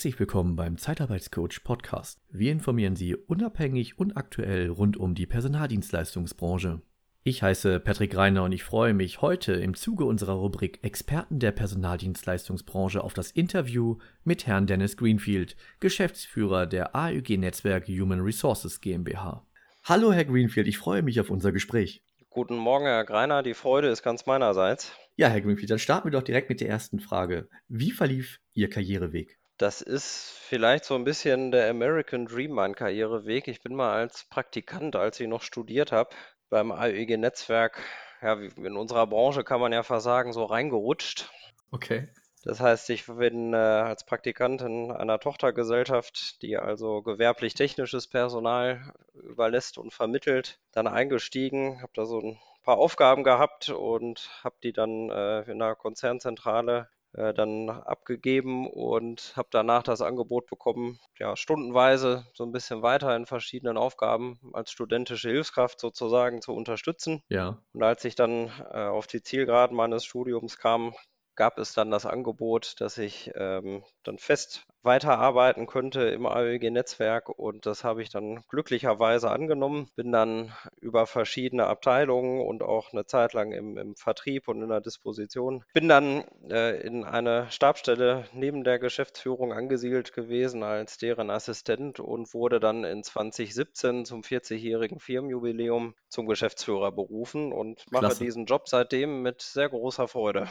Herzlich willkommen beim Zeitarbeitscoach Podcast. Wir informieren Sie unabhängig und aktuell rund um die Personaldienstleistungsbranche. Ich heiße Patrick Reiner und ich freue mich heute im Zuge unserer Rubrik Experten der Personaldienstleistungsbranche auf das Interview mit Herrn Dennis Greenfield, Geschäftsführer der AÜG Netzwerk Human Resources GmbH. Hallo Herr Greenfield, ich freue mich auf unser Gespräch. Guten Morgen, Herr Greiner. Die Freude ist ganz meinerseits. Ja, Herr Greenfield, dann starten wir doch direkt mit der ersten Frage. Wie verlief Ihr Karriereweg? Das ist vielleicht so ein bisschen der American Dream, mein Karriereweg. Ich bin mal als Praktikant, als ich noch studiert habe, beim AEG-Netzwerk, ja, in unserer Branche kann man ja versagen, so reingerutscht. Okay. Das heißt, ich bin äh, als Praktikant in einer Tochtergesellschaft, die also gewerblich-technisches Personal überlässt und vermittelt, dann eingestiegen, habe da so ein paar Aufgaben gehabt und habe die dann äh, in der Konzernzentrale äh, dann abgegeben und habe danach das Angebot bekommen, ja, stundenweise so ein bisschen weiter in verschiedenen Aufgaben als studentische Hilfskraft sozusagen zu unterstützen. Ja. Und als ich dann äh, auf die Zielgeraden meines Studiums kam, gab es dann das Angebot, dass ich ähm, dann fest weiterarbeiten könnte im AEG-Netzwerk und das habe ich dann glücklicherweise angenommen. Bin dann über verschiedene Abteilungen und auch eine Zeit lang im, im Vertrieb und in der Disposition. Bin dann äh, in eine Stabstelle neben der Geschäftsführung angesiedelt gewesen als deren Assistent und wurde dann in 2017 zum 40-jährigen Firmenjubiläum zum Geschäftsführer berufen und mache Klasse. diesen Job seitdem mit sehr großer Freude.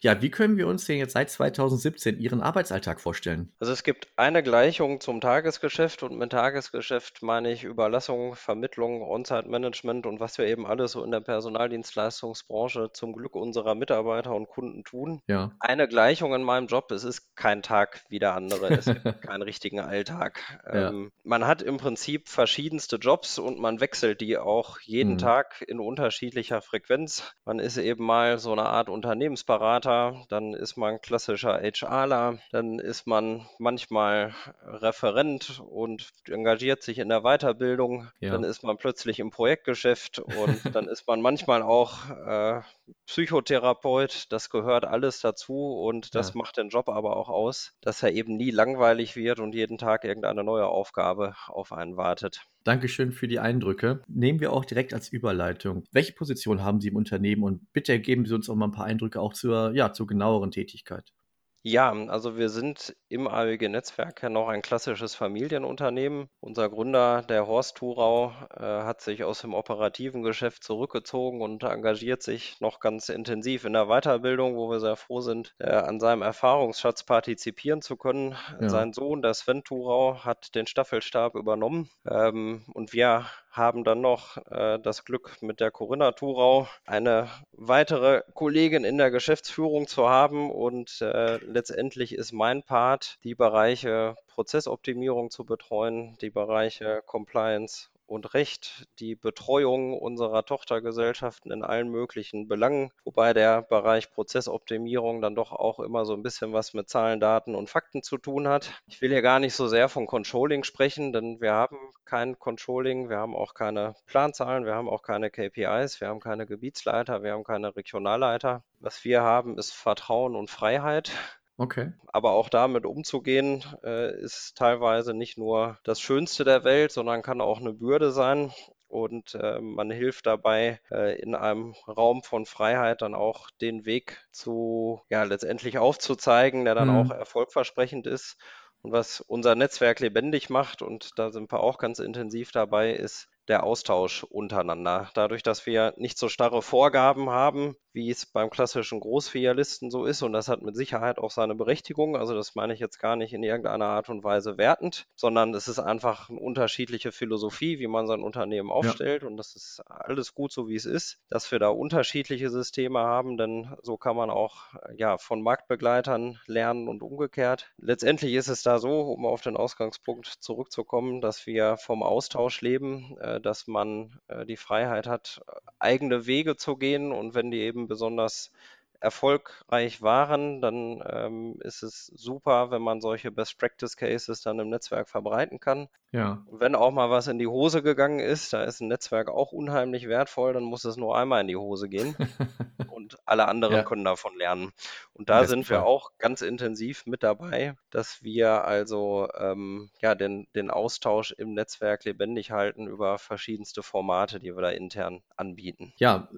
Ja, wie können wir uns denn jetzt seit 2017 Ihren Arbeitsalltag vorstellen? Also es gibt eine Gleichung zum Tagesgeschäft und mit Tagesgeschäft meine ich Überlassung, Vermittlung, On-Site-Management und was wir eben alles so in der Personaldienstleistungsbranche zum Glück unserer Mitarbeiter und Kunden tun. Ja. Eine Gleichung in meinem Job, es ist kein Tag wie der andere, es gibt keinen richtigen Alltag. Ja. Ähm, man hat im Prinzip verschiedenste Jobs und man wechselt die auch jeden mhm. Tag in unterschiedlicher Frequenz. Man ist eben mal so eine Art Unternehmensberater Berater, dann ist man klassischer HRler, dann ist man manchmal Referent und engagiert sich in der Weiterbildung, ja. dann ist man plötzlich im Projektgeschäft und dann ist man manchmal auch äh, Psychotherapeut. Das gehört alles dazu und das ja. macht den Job aber auch aus, dass er eben nie langweilig wird und jeden Tag irgendeine neue Aufgabe auf einen wartet. Dankeschön für die Eindrücke. Nehmen wir auch direkt als Überleitung. Welche Position haben Sie im Unternehmen und bitte geben Sie uns auch mal ein paar Eindrücke auch zur, ja, zur genaueren Tätigkeit. Ja, also wir sind im AEG-Netzwerk ja noch ein klassisches Familienunternehmen. Unser Gründer, der Horst Thurau, äh, hat sich aus dem operativen Geschäft zurückgezogen und engagiert sich noch ganz intensiv in der Weiterbildung, wo wir sehr froh sind, äh, an seinem Erfahrungsschatz partizipieren zu können. Ja. Sein Sohn, der Sven Thurau, hat den Staffelstab übernommen ähm, und wir haben dann noch äh, das Glück, mit der Corinna Thurau eine weitere Kollegin in der Geschäftsführung zu haben. Und äh, letztendlich ist mein Part, die Bereiche Prozessoptimierung zu betreuen, die Bereiche Compliance und Recht die Betreuung unserer Tochtergesellschaften in allen möglichen Belangen, wobei der Bereich Prozessoptimierung dann doch auch immer so ein bisschen was mit Zahlen, Daten und Fakten zu tun hat. Ich will hier gar nicht so sehr von Controlling sprechen, denn wir haben kein Controlling, wir haben auch keine Planzahlen, wir haben auch keine KPIs, wir haben keine Gebietsleiter, wir haben keine Regionalleiter. Was wir haben, ist Vertrauen und Freiheit. Okay. Aber auch damit umzugehen, äh, ist teilweise nicht nur das Schönste der Welt, sondern kann auch eine Bürde sein. Und äh, man hilft dabei, äh, in einem Raum von Freiheit dann auch den Weg zu, ja, letztendlich aufzuzeigen, der dann mhm. auch erfolgversprechend ist. Und was unser Netzwerk lebendig macht, und da sind wir auch ganz intensiv dabei, ist der Austausch untereinander. Dadurch, dass wir nicht so starre Vorgaben haben, wie es beim klassischen Großfilialisten so ist, und das hat mit Sicherheit auch seine Berechtigung, also das meine ich jetzt gar nicht in irgendeiner Art und Weise wertend, sondern es ist einfach eine unterschiedliche Philosophie, wie man sein Unternehmen aufstellt ja. und das ist alles gut so, wie es ist, dass wir da unterschiedliche Systeme haben, denn so kann man auch ja, von Marktbegleitern lernen und umgekehrt. Letztendlich ist es da so, um auf den Ausgangspunkt zurückzukommen, dass wir vom Austausch leben, äh, dass man äh, die Freiheit hat, eigene Wege zu gehen und wenn die eben besonders erfolgreich waren, dann ähm, ist es super, wenn man solche Best Practice Cases dann im Netzwerk verbreiten kann. Ja. Wenn auch mal was in die Hose gegangen ist, da ist ein Netzwerk auch unheimlich wertvoll, dann muss es nur einmal in die Hose gehen und alle anderen ja. können davon lernen. Und da sind wir auch ganz intensiv mit dabei, dass wir also ähm, ja, den, den Austausch im Netzwerk lebendig halten über verschiedenste Formate, die wir da intern anbieten. Ja,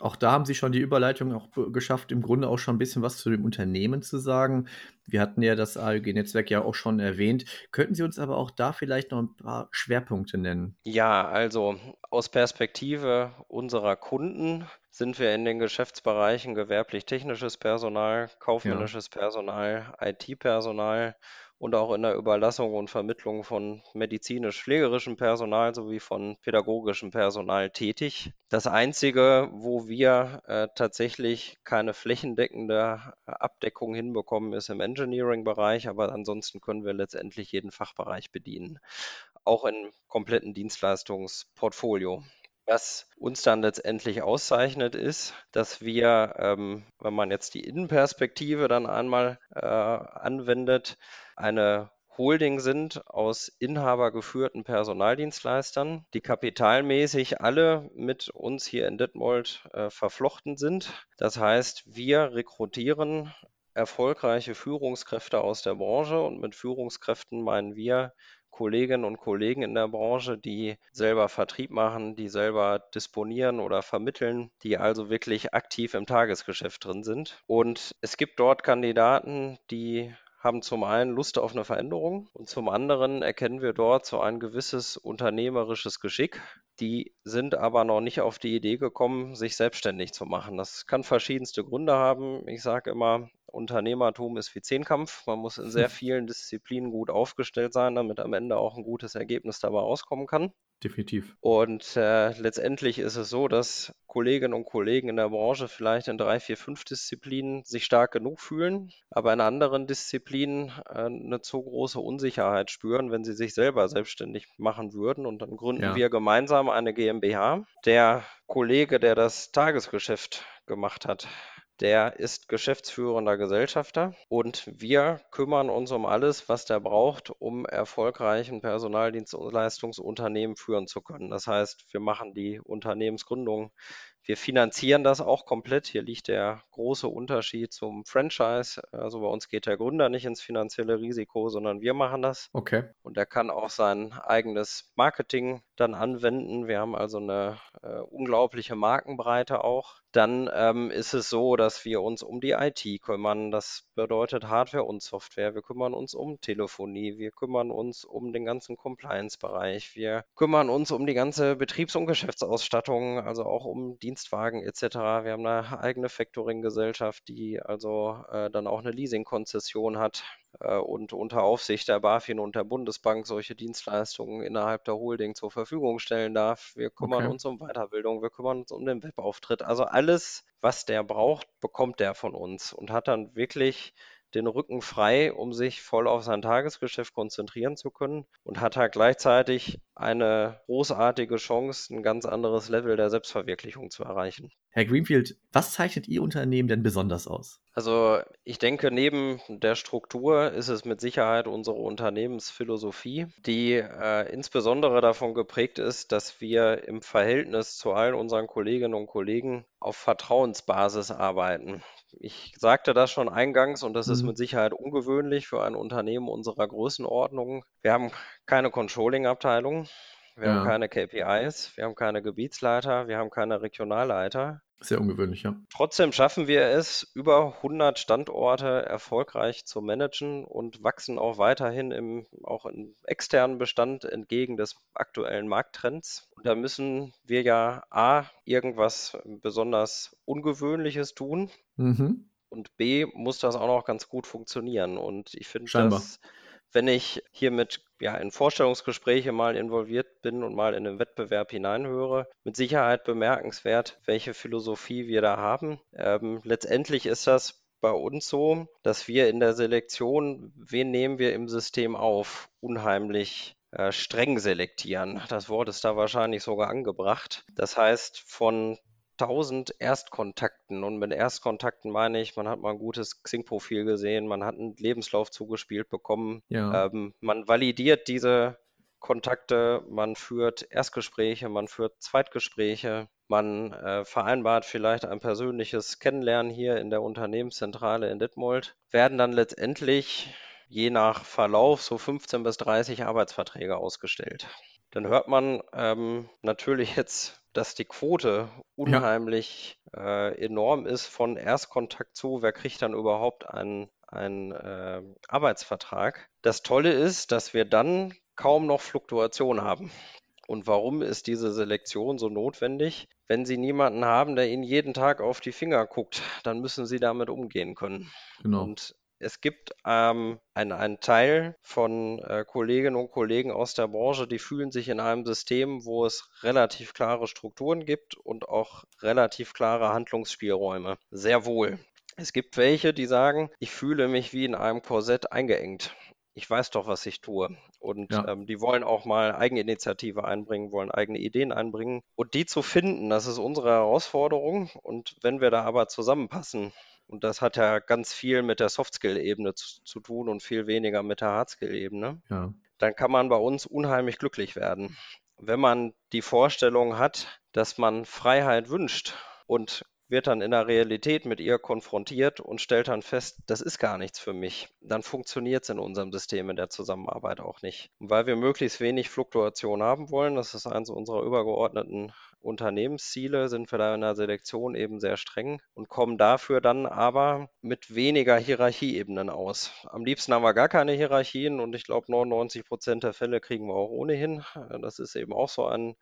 auch da haben Sie schon die Überleitung auch geschafft, im Grunde auch schon ein bisschen was zu dem Unternehmen zu sagen. Wir hatten ja das AEG-Netzwerk ja auch schon erwähnt. Könnten Sie uns aber auch da vielleicht noch ein paar Schwerpunkte nennen? Ja, also aus Perspektive unserer Kunden sind wir in den Geschäftsbereichen gewerblich-technisches Personal, kaufmännisches ja. Personal, IT-Personal und auch in der Überlassung und Vermittlung von medizinisch-pflegerischem Personal sowie von pädagogischem Personal tätig. Das Einzige, wo wir äh, tatsächlich keine flächendeckende Abdeckung hinbekommen, ist im Engineering-Bereich, aber ansonsten können wir letztendlich jeden Fachbereich bedienen, auch im kompletten Dienstleistungsportfolio. Was uns dann letztendlich auszeichnet, ist, dass wir, ähm, wenn man jetzt die Innenperspektive dann einmal äh, anwendet, eine Holding sind aus inhabergeführten Personaldienstleistern, die kapitalmäßig alle mit uns hier in Detmold äh, verflochten sind. Das heißt, wir rekrutieren erfolgreiche Führungskräfte aus der Branche und mit Führungskräften meinen wir Kolleginnen und Kollegen in der Branche, die selber Vertrieb machen, die selber disponieren oder vermitteln, die also wirklich aktiv im Tagesgeschäft drin sind. Und es gibt dort Kandidaten, die haben zum einen Lust auf eine Veränderung und zum anderen erkennen wir dort so ein gewisses unternehmerisches Geschick. Die sind aber noch nicht auf die Idee gekommen, sich selbstständig zu machen. Das kann verschiedenste Gründe haben. Ich sage immer, Unternehmertum ist wie Zehnkampf. Man muss in sehr vielen Disziplinen gut aufgestellt sein, damit am Ende auch ein gutes Ergebnis dabei rauskommen kann. Definitiv. Und äh, letztendlich ist es so, dass Kolleginnen und Kollegen in der Branche vielleicht in drei, vier, fünf Disziplinen sich stark genug fühlen, aber in anderen Disziplinen äh, eine zu große Unsicherheit spüren, wenn sie sich selber selbstständig machen würden. Und dann gründen ja. wir gemeinsam eine GmbH. Der Kollege, der das Tagesgeschäft gemacht hat, der ist geschäftsführender Gesellschafter und wir kümmern uns um alles, was der braucht, um erfolgreich ein Personaldienstleistungsunternehmen führen zu können. Das heißt, wir machen die Unternehmensgründung, wir finanzieren das auch komplett. Hier liegt der große Unterschied zum Franchise. Also bei uns geht der Gründer nicht ins finanzielle Risiko, sondern wir machen das. Okay. Und er kann auch sein eigenes Marketing dann anwenden. Wir haben also eine äh, unglaubliche Markenbreite auch. Dann ähm, ist es so, dass wir uns um die IT kümmern. Das bedeutet Hardware und Software. Wir kümmern uns um Telefonie. Wir kümmern uns um den ganzen Compliance-Bereich. Wir kümmern uns um die ganze Betriebs- und Geschäftsausstattung, also auch um Dienstwagen etc. Wir haben eine eigene Factoring-Gesellschaft, die also äh, dann auch eine Leasing-Konzession hat und unter Aufsicht der BaFin und der Bundesbank solche Dienstleistungen innerhalb der Holding zur Verfügung stellen darf. Wir kümmern okay. uns um Weiterbildung, wir kümmern uns um den Webauftritt. Also alles, was der braucht, bekommt der von uns und hat dann wirklich den Rücken frei, um sich voll auf sein Tagesgeschäft konzentrieren zu können und hat halt gleichzeitig eine großartige Chance, ein ganz anderes Level der Selbstverwirklichung zu erreichen. Herr Greenfield, was zeichnet Ihr Unternehmen denn besonders aus? Also ich denke, neben der Struktur ist es mit Sicherheit unsere Unternehmensphilosophie, die äh, insbesondere davon geprägt ist, dass wir im Verhältnis zu allen unseren Kolleginnen und Kollegen auf Vertrauensbasis arbeiten. Ich sagte das schon eingangs und das ist mhm. mit Sicherheit ungewöhnlich für ein Unternehmen unserer Größenordnung. Wir haben keine Controlling-Abteilung, wir ja. haben keine KPIs, wir haben keine Gebietsleiter, wir haben keine Regionalleiter. Sehr ungewöhnlich, ja. Trotzdem schaffen wir es, über 100 Standorte erfolgreich zu managen und wachsen auch weiterhin im, auch im externen Bestand entgegen des aktuellen Markttrends. Und da müssen wir ja A, irgendwas besonders Ungewöhnliches tun. Mhm. Und B, muss das auch noch ganz gut funktionieren. Und ich finde, dass wenn ich hier mit ja, in Vorstellungsgespräche mal involviert bin und mal in den Wettbewerb hineinhöre, mit Sicherheit bemerkenswert, welche Philosophie wir da haben. Ähm, letztendlich ist das bei uns so, dass wir in der Selektion, wen nehmen wir im System auf, unheimlich äh, streng selektieren. Das Wort ist da wahrscheinlich sogar angebracht. Das heißt, von tausend Erstkontakten. Und mit Erstkontakten meine ich, man hat mal ein gutes Xing-Profil gesehen, man hat einen Lebenslauf zugespielt bekommen. Ja. Ähm, man validiert diese Kontakte, man führt Erstgespräche, man führt Zweitgespräche, man äh, vereinbart vielleicht ein persönliches Kennenlernen hier in der Unternehmenszentrale in Detmold, werden dann letztendlich je nach Verlauf so 15 bis 30 Arbeitsverträge ausgestellt. Dann hört man ähm, natürlich jetzt, dass die Quote unheimlich ja. äh, enorm ist von Erstkontakt zu, wer kriegt dann überhaupt einen, einen äh, Arbeitsvertrag. Das Tolle ist, dass wir dann kaum noch Fluktuation haben. Und warum ist diese Selektion so notwendig? Wenn Sie niemanden haben, der Ihnen jeden Tag auf die Finger guckt, dann müssen Sie damit umgehen können. Genau. Und es gibt ähm, einen, einen Teil von äh, Kolleginnen und Kollegen aus der Branche, die fühlen sich in einem System, wo es relativ klare Strukturen gibt und auch relativ klare Handlungsspielräume. Sehr wohl. Es gibt welche, die sagen, ich fühle mich wie in einem Korsett eingeengt ich weiß doch, was ich tue. Und ja. ähm, die wollen auch mal Eigeninitiative einbringen, wollen eigene Ideen einbringen. Und die zu finden, das ist unsere Herausforderung. Und wenn wir da aber zusammenpassen, und das hat ja ganz viel mit der Softskill-Ebene zu, zu, tun und viel weniger mit der Hardskill-Ebene, ja. dann kann man bei uns unheimlich glücklich werden. Wenn man die Vorstellung hat, dass man Freiheit wünscht und wird dann in der Realität mit ihr konfrontiert und stellt dann fest, das ist gar nichts für mich. Dann funktioniert es in unserem System in der Zusammenarbeit auch nicht. Und weil wir möglichst wenig Fluktuation haben wollen, das ist eines unserer übergeordneten Unternehmensziele, sind wir da in der Selektion eben sehr streng und kommen dafür dann aber mit weniger Hierarchieebenen aus. Am liebsten haben wir gar keine Hierarchien und ich glaube 99 Prozent der Fälle kriegen wir auch ohnehin. Das ist eben auch so ein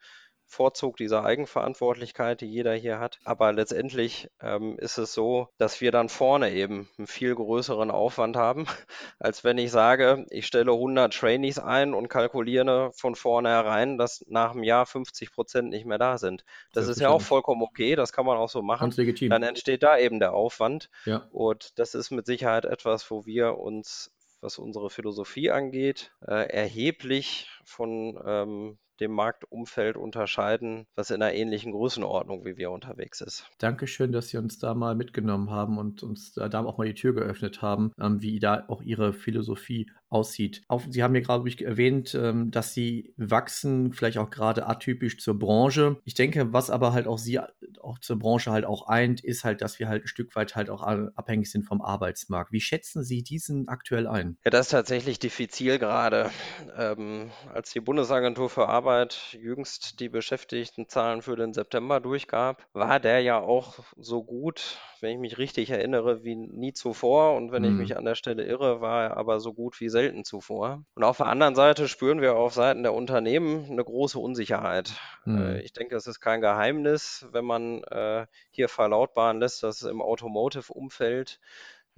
Vorzug dieser Eigenverantwortlichkeit, die jeder hier hat. Aber letztendlich ähm, ist es so, dass wir dann vorne eben einen viel größeren Aufwand haben, als wenn ich sage, ich stelle 100 Trainees ein und kalkuliere von vornherein, dass nach einem Jahr 50 Prozent nicht mehr da sind. Das ist ja auch vollkommen okay, das kann man auch so machen. Ganz legitim. Dann entsteht da eben der Aufwand. Ja. Und das ist mit Sicherheit etwas, wo wir uns was unsere Philosophie angeht, äh, erheblich von ähm, dem Marktumfeld unterscheiden, was in einer ähnlichen Größenordnung wie wir unterwegs ist. Dankeschön, dass Sie uns da mal mitgenommen haben und uns da auch mal die Tür geöffnet haben, ähm, wie da auch Ihre Philosophie aussieht. Auch, Sie haben ja gerade erwähnt, ähm, dass Sie wachsen, vielleicht auch gerade atypisch zur Branche. Ich denke, was aber halt auch Sie auch zur Branche halt auch eint, ist halt, dass wir halt ein Stück weit halt auch abhängig sind vom Arbeitsmarkt. Wie schätzen Sie diesen aktuell ein? Ja, das ist tatsächlich diffizil gerade. Ähm, als die Bundesagentur für Arbeit jüngst die Beschäftigtenzahlen für den September durchgab, war der ja auch so gut, wenn ich mich richtig erinnere, wie nie zuvor. Und wenn hm. ich mhm. mich an der Stelle irre, war er aber so gut wie selten zuvor. Und auf der anderen Seite spüren wir auf Seiten der Unternehmen eine große Unsicherheit. Hm. ich denke, es ist kein Geheimnis, wenn man äh, hier verlautbaren lässt, dass im Automotive-Umfeld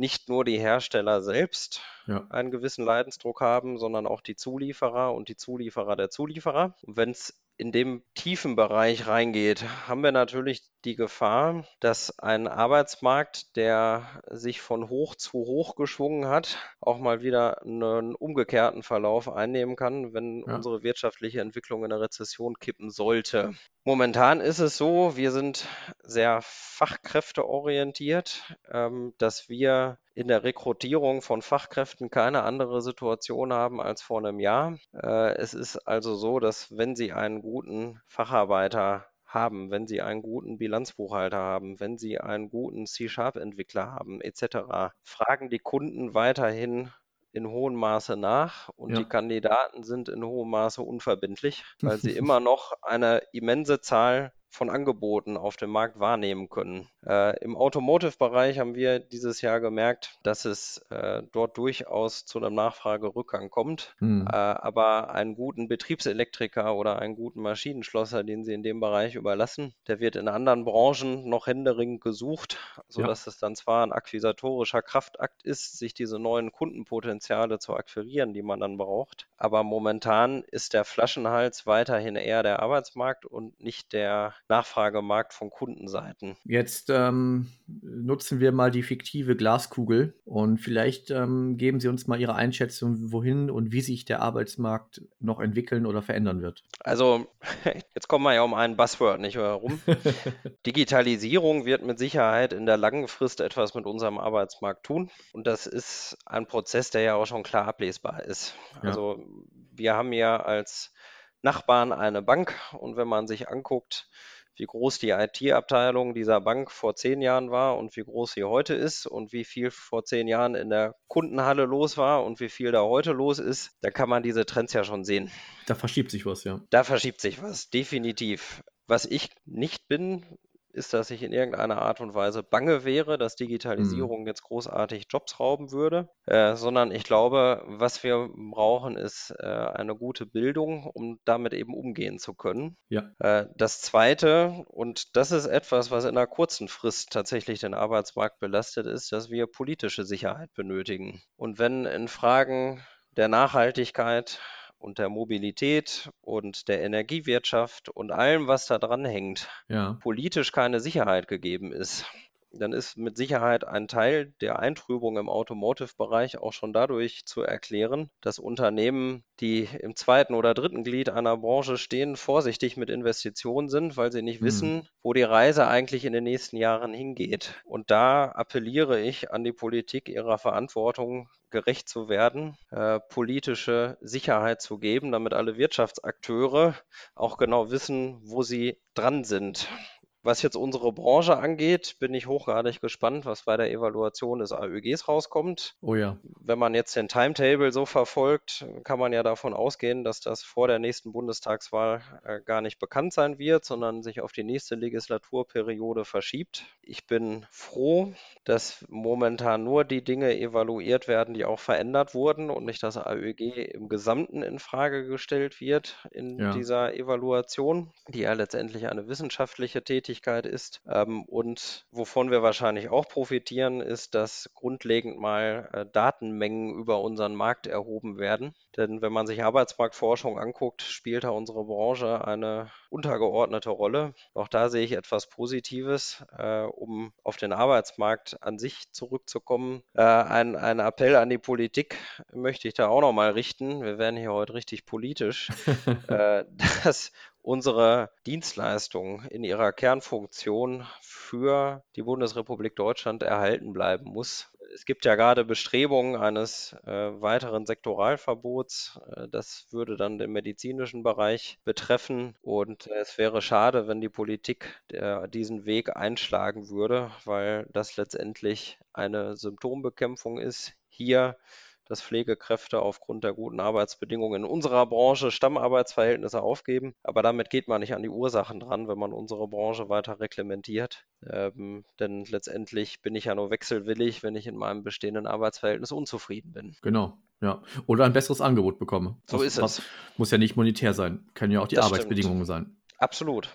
nicht nur die Hersteller selbst ja. einen gewissen Leidensdruck haben, sondern auch die Zulieferer und die Zulieferer der Zulieferer. Wenn es in dem tiefen Bereich reingeht, haben wir natürlich die Gefahr, dass ein Arbeitsmarkt, der sich von hoch zu hoch geschwungen hat, auch mal wieder einen umgekehrten Verlauf einnehmen kann, wenn ja. unsere wirtschaftliche Entwicklung in der Rezession kippen sollte. Momentan ist es so, wir sind sehr fachkräfteorientiert, ähm, dass wir in der Rekrutierung von Fachkräften keine andere Situation haben als vor einem Jahr. Äh, es ist also so, dass wenn Sie einen guten Facharbeiter haben, wenn Sie einen guten Bilanzbuchhalter haben, wenn Sie einen guten C-Sharp-Entwickler haben, etc., fragen die Kunden weiterhin in hohem Maße nach und ja. die Kandidaten sind in hohem Maße unverbindlich, weil sie immer noch eine immense Zahl von Angeboten auf dem Markt wahrnehmen können. Äh, Im Automotive-Bereich haben wir dieses Jahr gemerkt, dass es äh, dort durchaus zu einem Nachfragerückgang kommt. Mhm. Äh, aber einen guten Betriebselektriker oder einen guten Maschinenschlosser, den Sie in dem Bereich überlassen, der wird in anderen Branchen noch händeringend gesucht, sodass ja. es dann zwar ein akquisitorischer Kraftakt ist, sich diese neuen Kundenpotenziale zu akquirieren, die man dann braucht. Aber momentan ist der Flaschenhals weiterhin eher der Arbeitsmarkt und nicht der Nachfragemarkt von Kundenseiten. Jetzt ähm, nutzen wir mal die fiktive Glaskugel und vielleicht ähm, geben Sie uns mal Ihre Einschätzung, wohin und wie sich der Arbeitsmarkt noch entwickeln oder verändern wird. Also, jetzt kommen wir ja um ein Buzzword nicht herum. Digitalisierung wird mit Sicherheit in der langen Frist etwas mit unserem Arbeitsmarkt tun. Und das ist ein Prozess, der ja auch schon klar ablesbar ist. Ja. Also, wir haben ja als Nachbarn eine Bank und wenn man sich anguckt, wie groß die IT-Abteilung dieser Bank vor zehn Jahren war und wie groß sie heute ist und wie viel vor zehn Jahren in der Kundenhalle los war und wie viel da heute los ist, da kann man diese Trends ja schon sehen. Da verschiebt sich was, ja. Da verschiebt sich was, definitiv. Was ich nicht bin, ist, dass ich in irgendeiner Art und Weise bange wäre, dass mhm. Digitalisierung jetzt großartig Jobs rauben würde, äh, sondern ich glaube, was wir brauchen, ist äh, eine gute Bildung, um damit eben umgehen zu können. Ja. Äh, das Zweite, und das ist etwas, was in einer kurzen Frist tatsächlich den Arbeitsmarkt belastet, ist, dass wir politische Sicherheit benötigen. Und wenn in Fragen der Nachhaltigkeit und der Mobilität und der Energiewirtschaft und allem, was da dran hängt, ja. politisch keine Sicherheit gegeben ist, dann ist mit Sicherheit ein Teil der Eintrübung im Automotive-Bereich auch schon dadurch zu erklären, dass Unternehmen, die im zweiten oder dritten Glied einer Branche stehen, vorsichtig mit Investitionen sind, weil sie nicht mhm. wissen, wo die Reise eigentlich in den nächsten Jahren hingeht. Und da appelliere ich an die Politik, ihrer Verantwortung gerecht zu werden, äh, politische Sicherheit zu geben, damit alle Wirtschaftsakteure auch genau wissen, wo sie dran sind. Was jetzt unsere Branche angeht, bin ich hochgradig gespannt, was bei der Evaluation des AÖGs rauskommt. Oh ja. Wenn man jetzt den Timetable so verfolgt, kann man ja davon ausgehen, dass das vor der nächsten Bundestagswahl äh, gar nicht bekannt sein wird, sondern sich auf die nächste Legislaturperiode verschiebt. Ich bin froh, dass momentan nur die Dinge evaluiert werden, die auch verändert wurden und nicht das AÖG im Gesamten in Frage gestellt wird in ja. dieser Evaluation, die ja letztendlich eine wissenschaftliche Tätigkeit Tätigkeit ist. Ähm, und wovon wir wahrscheinlich auch profitieren, ist, dass grundlegend mal äh, Datenmengen über unseren Markt erhoben werden. Denn wenn man sich Arbeitsmarktforschung anguckt, spielt da unsere Branche eine untergeordnete Rolle. Auch da sehe ich etwas Positives, äh, um auf den Arbeitsmarkt an sich zurückzukommen. Äh, ein, ein Appell an die Politik möchte ich da auch nochmal richten. Wir werden hier heute richtig politisch, äh, dass unsere Dienstleistung in ihrer Kernfunktion für die Bundesrepublik Deutschland erhalten bleiben muss. Es gibt ja gerade Bestrebungen eines äh, weiteren Sektoralverbots. Äh, das würde dann den medizinischen Bereich betreffen. Und es wäre schade, wenn die Politik der, diesen Weg einschlagen würde, weil das letztendlich eine Symptombekämpfung ist. Hier dass Pflegekräfte aufgrund der guten Arbeitsbedingungen in unserer Branche Stammarbeitsverhältnisse aufgeben. Aber damit geht man nicht an die Ursachen dran, wenn man unsere Branche weiter reglementiert. Ähm, denn letztendlich bin ich ja nur wechselwillig, wenn ich in meinem bestehenden Arbeitsverhältnis unzufrieden bin. Genau. Ja, oder ein besseres Angebot bekomme. So was, ist es. Muss ja nicht monetär sein, können ja auch die das Arbeitsbedingungen stimmt. sein. Absolut.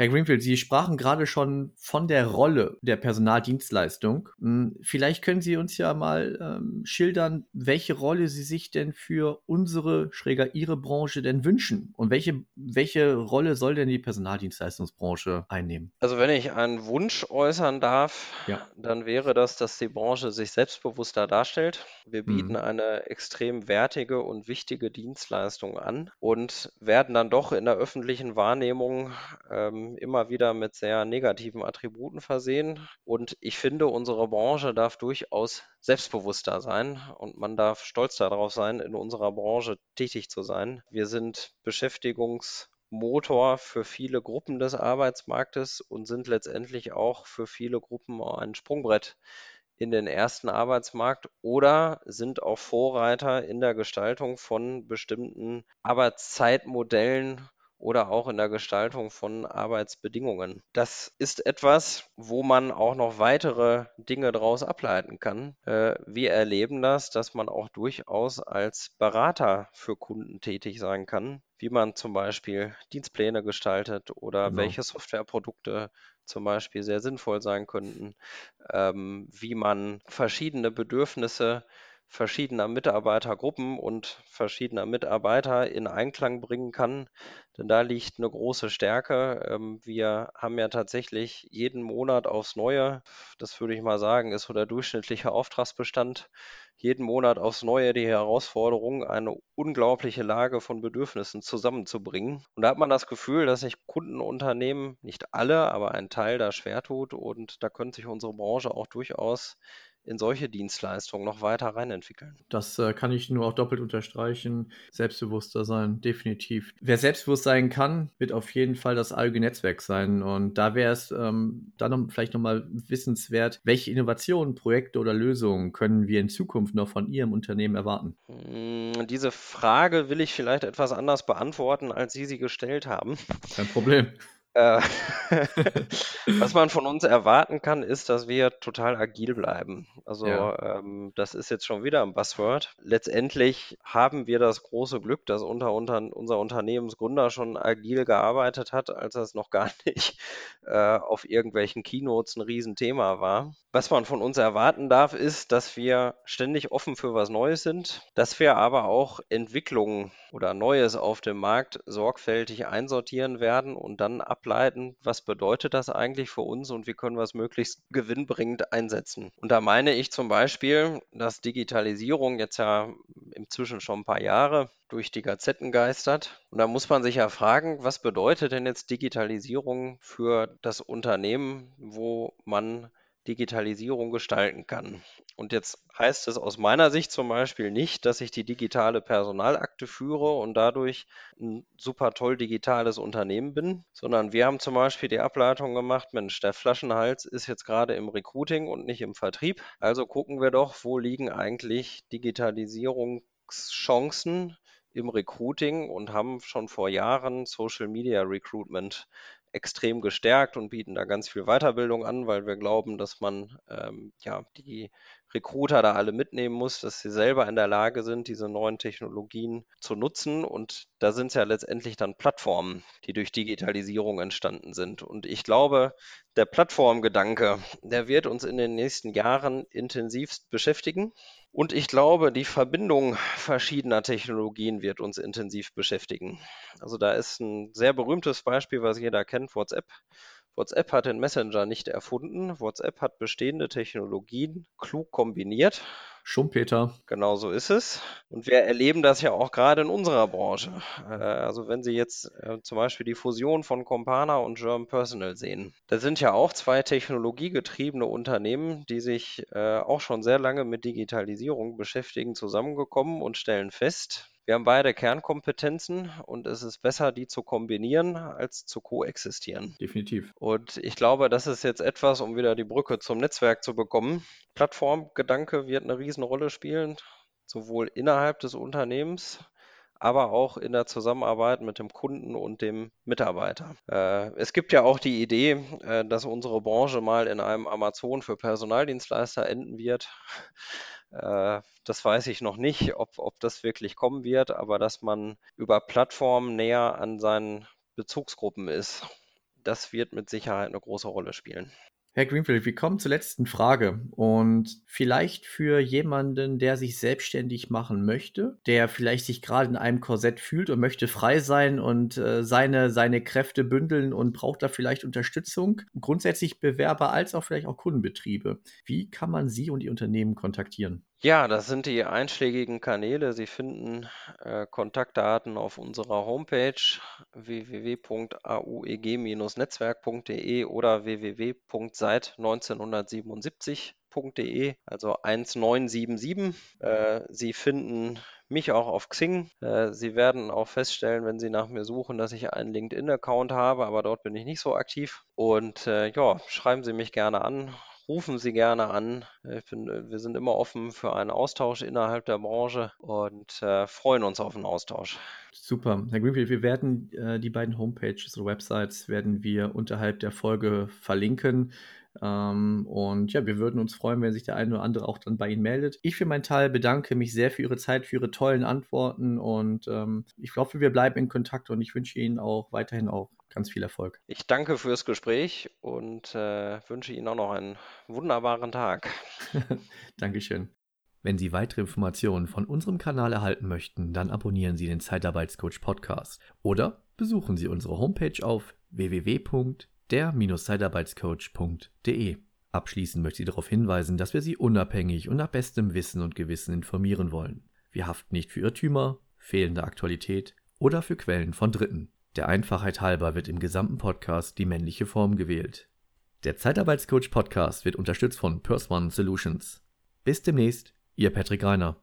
Herr Greenfield, Sie sprachen gerade schon von der Rolle der Personaldienstleistung. Hm, vielleicht können Sie uns ja mal ähm, schildern, welche Rolle Sie sich denn für unsere, schräger Ihre Branche denn wünschen und welche, welche Rolle soll denn die Personaldienstleistungsbranche einnehmen? Also wenn ich einen Wunsch äußern darf, ja. dann wäre das, dass die Branche sich selbstbewusster darstellt. Wir bieten mhm. eine extrem wertige und wichtige Dienstleistung an und werden dann doch in der öffentlichen Wahrnehmung ähm, immer wieder mit sehr negativen Attributen versehen. Und ich finde, unsere Branche darf durchaus selbstbewusster sein und man darf stolz darauf sein, in unserer Branche tätig zu sein. Wir sind Beschäftigungsmotor für viele Gruppen des Arbeitsmarktes und sind letztendlich auch für viele Gruppen ein Sprungbrett in den ersten Arbeitsmarkt oder sind auch Vorreiter in der Gestaltung von bestimmten Arbeitszeitmodellen oder auch in der Gestaltung von Arbeitsbedingungen. Das ist etwas, wo man auch noch weitere Dinge daraus ableiten kann. Äh, wir erleben das, dass man auch durchaus als Berater für Kunden tätig sein kann, wie man zum Beispiel Dienstpläne gestaltet oder genau. welche Softwareprodukte zum Beispiel sehr sinnvoll sein könnten, ähm, wie man verschiedene Bedürfnisse verschiedener Mitarbeitergruppen und verschiedener Mitarbeiter in Einklang bringen kann. Denn da liegt eine große Stärke. Ähm, wir haben ja tatsächlich jeden Monat aufs Neue, das würde ich mal sagen, ist so der durchschnittliche Auftragsbestand, jeden Monat aufs Neue die Herausforderung, eine unglaubliche Lage von Bedürfnissen zusammenzubringen. Und da hat man das Gefühl, dass sich Kundenunternehmen, nicht alle, aber ein Teil da schwer tut. Und da könnte sich unsere Branche auch durchaus in solche Dienstleistungen noch weiter reinentwickeln. Das äh, kann ich nur auch doppelt unterstreichen. Selbstbewusster sein, definitiv. Wer selbstbewusst sein kann, wird auf jeden Fall das ALG Netzwerk sein. Und da wäre es ähm, dann noch, vielleicht nochmal wissenswert, welche Innovationen, Projekte oder Lösungen können wir in Zukunft noch von Ihrem Unternehmen erwarten? Hm, diese Frage will ich vielleicht etwas anders beantworten, als Sie sie gestellt haben. Kein Problem. Äh, was man von uns erwarten kann, ist, dass wir total agil bleiben. Also Ja. ähm, das ist jetzt schon wieder ein Buzzword. Letztendlich haben wir das große Glück, dass unter, unter, unser Unternehmensgründer schon agil gearbeitet hat, als das noch gar nicht äh, auf irgendwelchen Keynotes ein Riesenthema war. Was man von uns erwarten darf, ist, dass wir ständig offen für was Neues sind, dass wir aber auch Entwicklungen oder Neues auf dem Markt sorgfältig einsortieren werden und dann ableiten, was bedeutet das eigentlich für uns und wie können wir es möglichst gewinnbringend einsetzen. Und da meine ich zum Beispiel, dass Digitalisierung jetzt ja inzwischen schon ein paar Jahre durch die Gazetten geistert. Und da muss man sich ja fragen, was bedeutet denn jetzt Digitalisierung für das Unternehmen, wo man Digitalisierung gestalten kann. Und jetzt heißt es aus meiner Sicht zum Beispiel nicht, dass ich die digitale Personalakte führe und dadurch ein super toll digitales Unternehmen bin, sondern wir haben zum Beispiel die Ableitung gemacht, Mensch, der Flaschenhals ist jetzt gerade im Recruiting und nicht im Vertrieb. Also gucken wir doch, wo liegen eigentlich Digitalisierungschancen im Recruiting und haben schon vor Jahren Social Media Recruitment extrem gestärkt und bieten da ganz viel Weiterbildung an, weil wir glauben, dass man ähm, ja die Recruiter da alle mitnehmen muss, dass sie selber in der Lage sind, diese neuen Technologien zu nutzen. Und da sind es ja letztendlich dann Plattformen, die durch Digitalisierung entstanden sind. Und ich glaube, der Plattformgedanke, der wird uns in den nächsten Jahren intensivst beschäftigen. Und ich glaube, die Verbindung verschiedener Technologien wird uns intensiv beschäftigen. Also da ist ein sehr berühmtes Beispiel, was jeder kennt, WhatsApp. WhatsApp hat den Messenger nicht erfunden. WhatsApp hat bestehende Technologien klug kombiniert. Schumpeter. Genau so ist es. Und wir erleben das ja auch gerade in unserer Branche. Äh, also wenn Sie jetzt äh, zum Beispiel die Fusion von Compana und German Personal sehen, da sind ja auch zwei technologiegetriebene Unternehmen, die sich äh, auch schon sehr lange mit Digitalisierung beschäftigen, zusammengekommen und stellen fest, wir haben beide Kernkompetenzen und es ist besser, die zu kombinieren, als zu koexistieren. Definitiv. Und ich glaube, das ist jetzt etwas, um wieder die Brücke zum Netzwerk zu bekommen. Plattformgedanke wird eine Riesenrolle spielen, sowohl innerhalb des Unternehmens, aber auch in der Zusammenarbeit mit dem Kunden und dem Mitarbeiter. Äh, es gibt ja auch die Idee, äh, dass unsere Branche mal in einem Amazon für Personaldienstleister enden wird. Äh, das weiß ich noch nicht, ob, ob das wirklich kommen wird, aber dass man über Plattformen näher an seinen Bezugsgruppen ist, das wird mit Sicherheit eine große Rolle spielen. Herr Greenfield, wir kommen zur letzten Frage. Und vielleicht für jemanden, der sich selbstständig machen möchte, der vielleicht sich gerade in einem Korsett fühlt und möchte frei sein und äh, seine, seine Kräfte bündeln und braucht da vielleicht Unterstützung, grundsätzlich Bewerber als auch vielleicht auch Kundenbetriebe. Wie kann man Sie und Ihr Unternehmen kontaktieren? Ja, das sind die einschlägigen Kanäle. Sie finden äh, Kontaktdaten auf unserer Homepage www.aueg-netzwerk.de oder www.seit1977.de, also 1977. Äh, Sie finden mich auch auf Xing. Äh, Sie werden auch feststellen, wenn Sie nach mir suchen, dass ich einen LinkedIn-Account habe, aber dort bin ich nicht so aktiv. Und äh, ja, schreiben Sie mich gerne an rufen Sie gerne an. Bin, wir sind immer offen für einen Austausch innerhalb der Branche und äh, freuen uns auf einen Austausch. Super. Herr Greenfield, wir werden äh, die beiden Homepages oder Websites werden wir unterhalb der Folge verlinken. Ähm, und ja, wir würden uns freuen, wenn sich der eine oder andere auch dann bei Ihnen meldet. Ich für meinen Teil bedanke mich sehr für Ihre Zeit, für Ihre tollen Antworten und ähm, ich hoffe, wir bleiben in Kontakt und ich wünsche Ihnen auch weiterhin auch ganz viel Erfolg. Ich danke fürs Gespräch und äh, wünsche Ihnen auch noch einen wunderbaren Tag. Dankeschön. Wenn Sie weitere Informationen von unserem Kanal erhalten möchten, dann abonnieren Sie den Zeitarbeitscoach Podcast oder besuchen Sie unsere Homepage auf www.der-zeitarbeitscoach.de. Abschließend möchte ich darauf hinweisen, dass wir Sie unabhängig und nach bestem Wissen und Gewissen informieren wollen. Wir haften nicht für Irrtümer, fehlende Aktualität oder für Quellen von Dritten. Der Einfachheit halber wird im gesamten Podcast die männliche Form gewählt. Der Zeitarbeitscoach Podcast wird unterstützt von Purse One Solutions. Bis demnächst, Ihr Patrick Reiner.